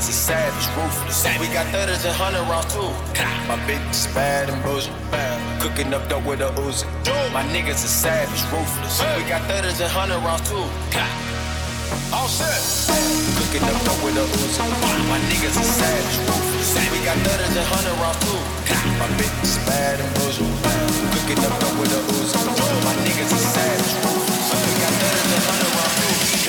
it's a savage, ruthless. We got thudders and hundred rounds too. My bitch is bad and bullshit. Cooking up dope with a Uzi. My niggas are savage, ruthless. We got thudders and hundred rounds too. All set. Cooking up dope with a Uzi. My niggas are savage, ruthless. We got thudders and hundred rounds too. My bitch is bad and bullshit. Cooking up dope with a Uzi. My niggas are savage, ruthless. We got thudders and hundred rounds too.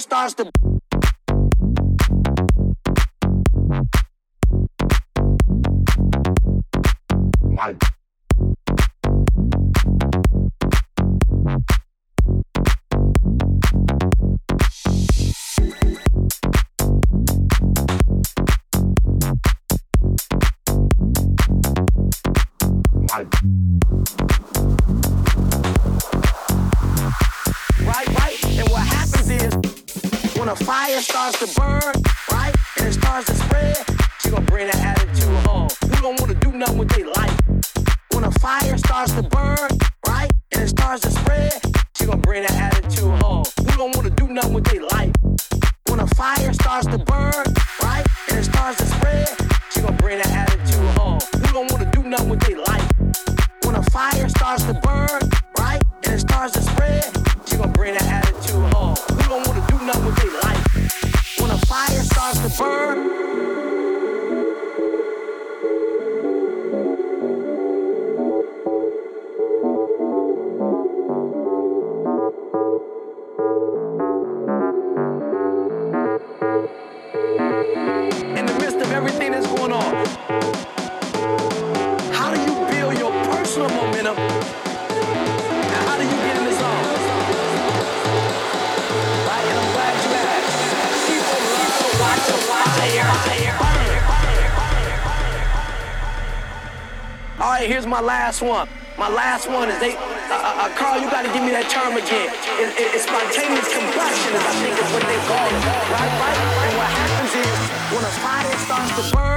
Starts to my last one. My last one is they. Uh, uh, Carl, you got to give me that term again. It, it, it's spontaneous combustion, I think is what they call it. Right, right. And what happens is when a fire starts to burn,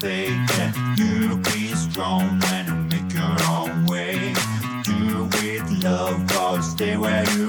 faith that you'll be strong and make your own way. Do it with love, God, stay where you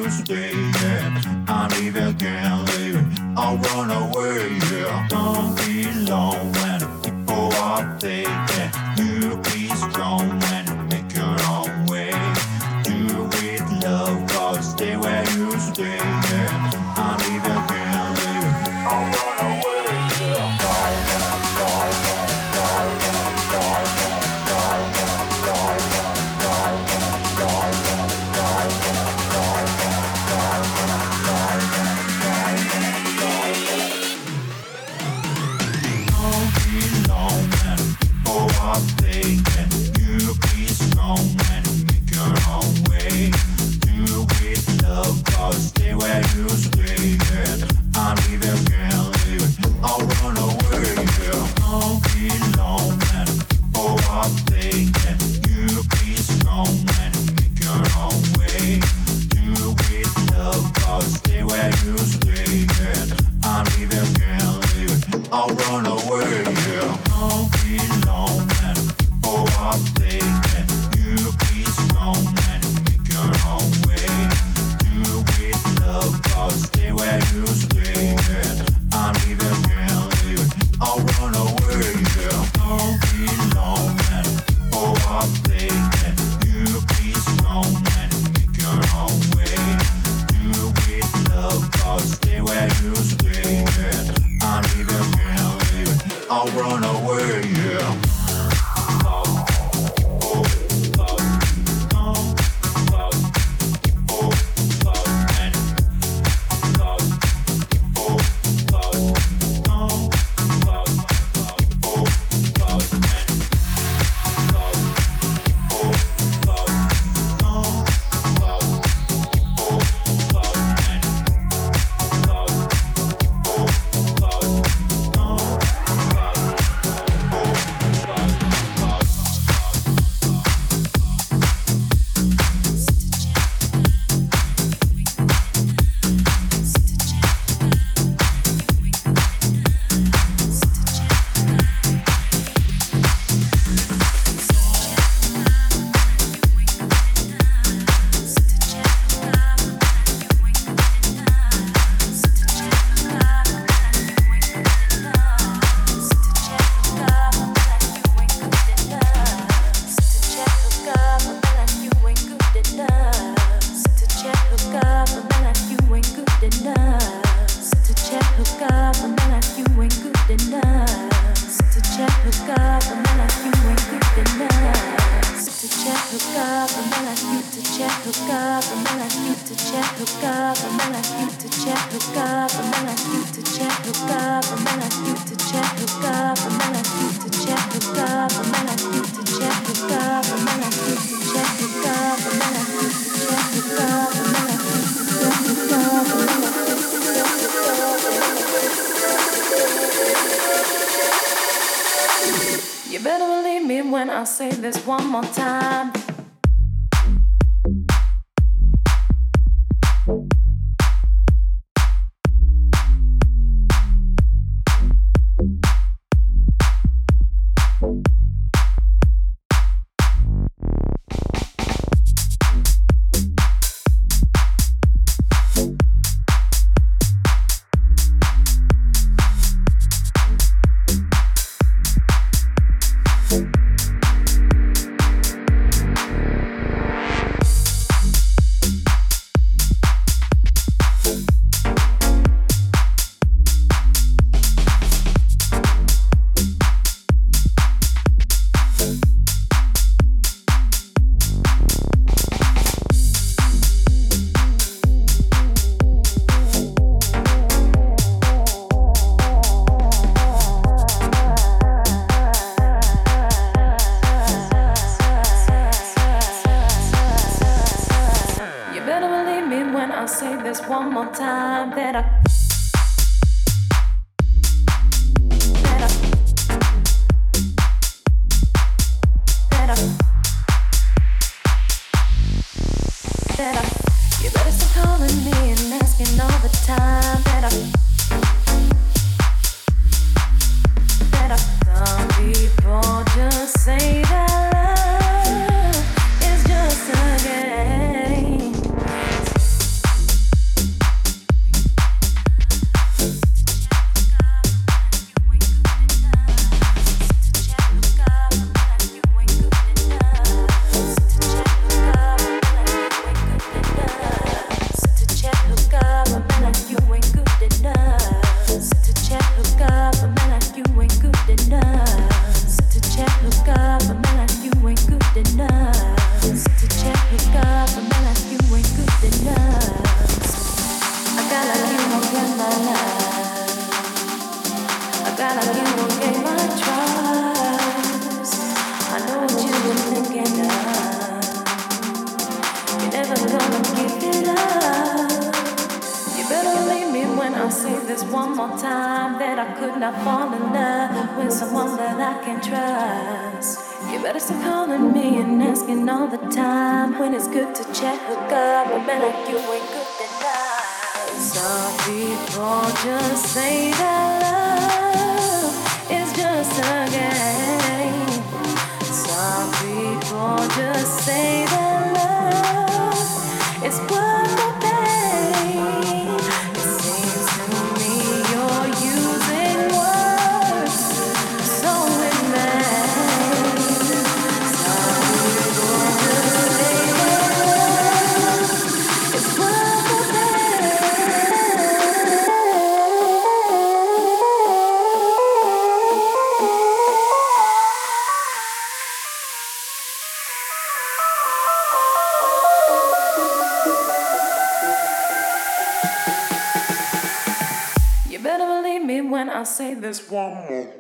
one more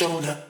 shoulder.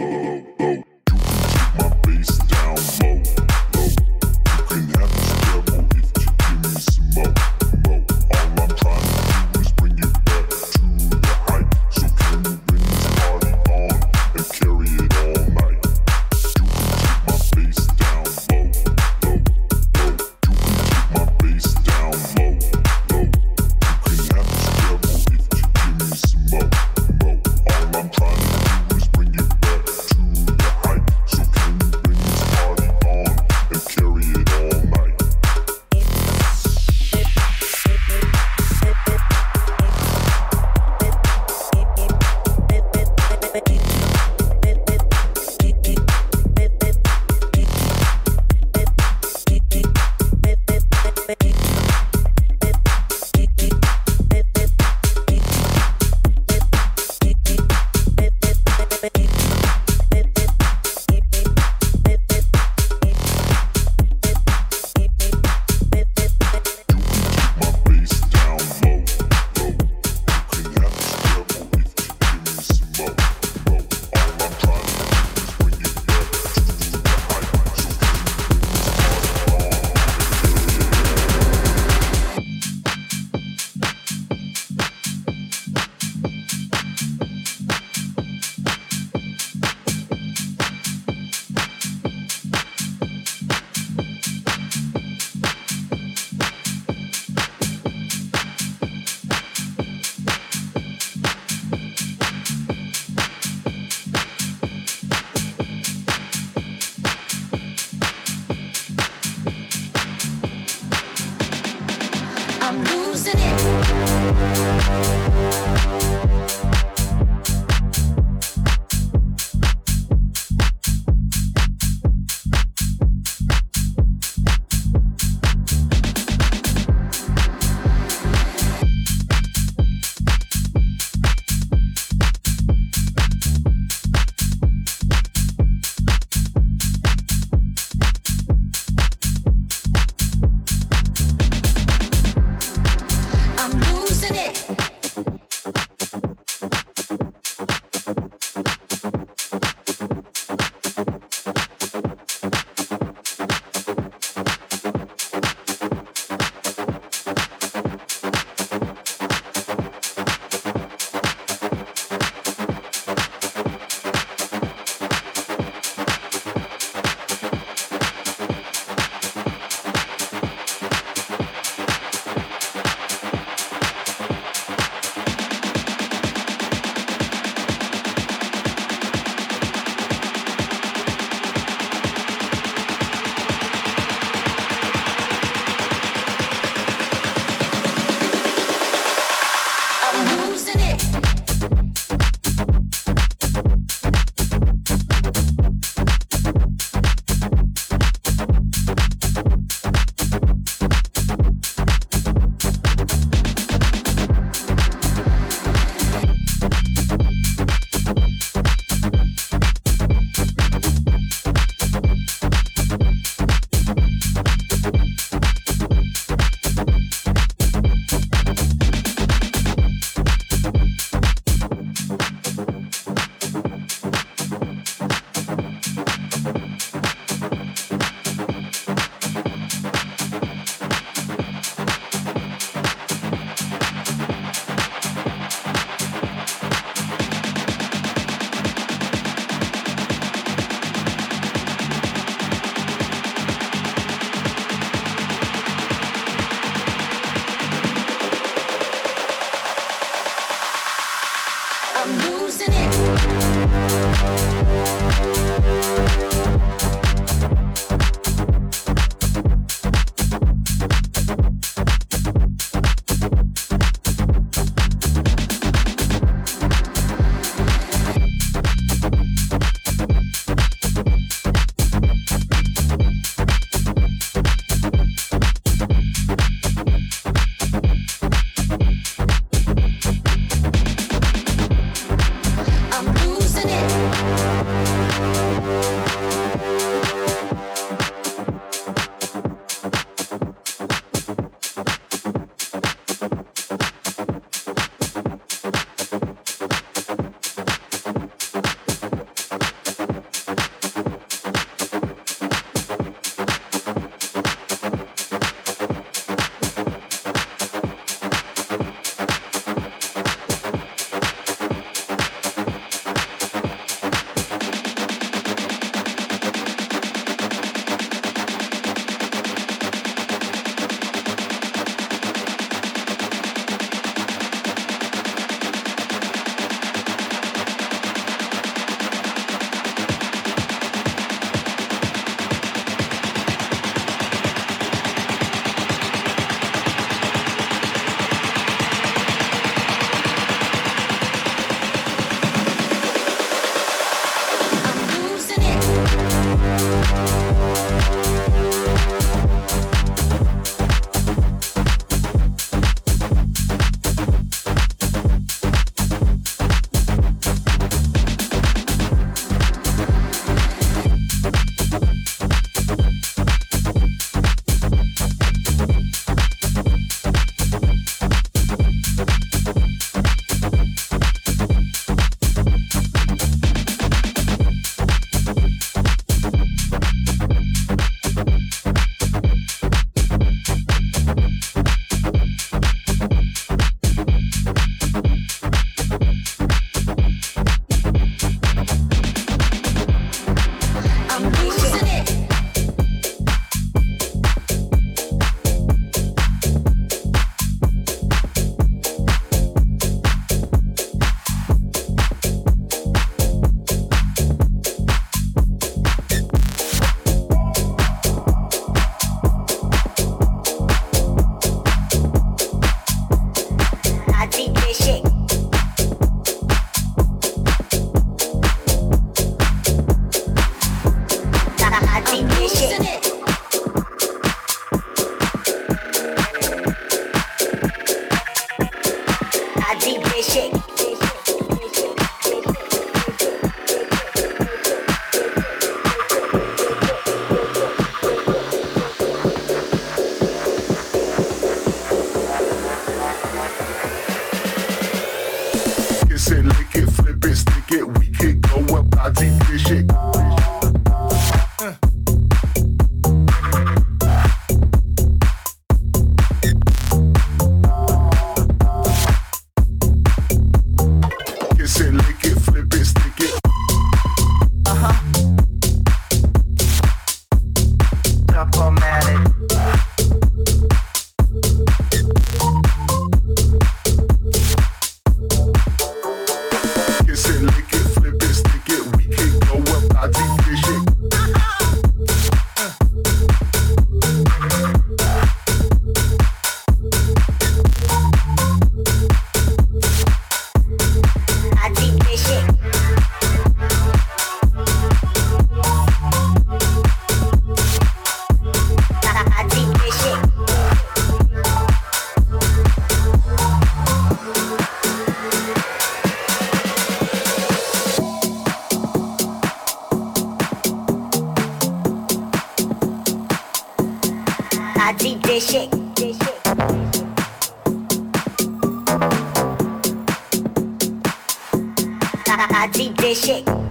I keep this shit.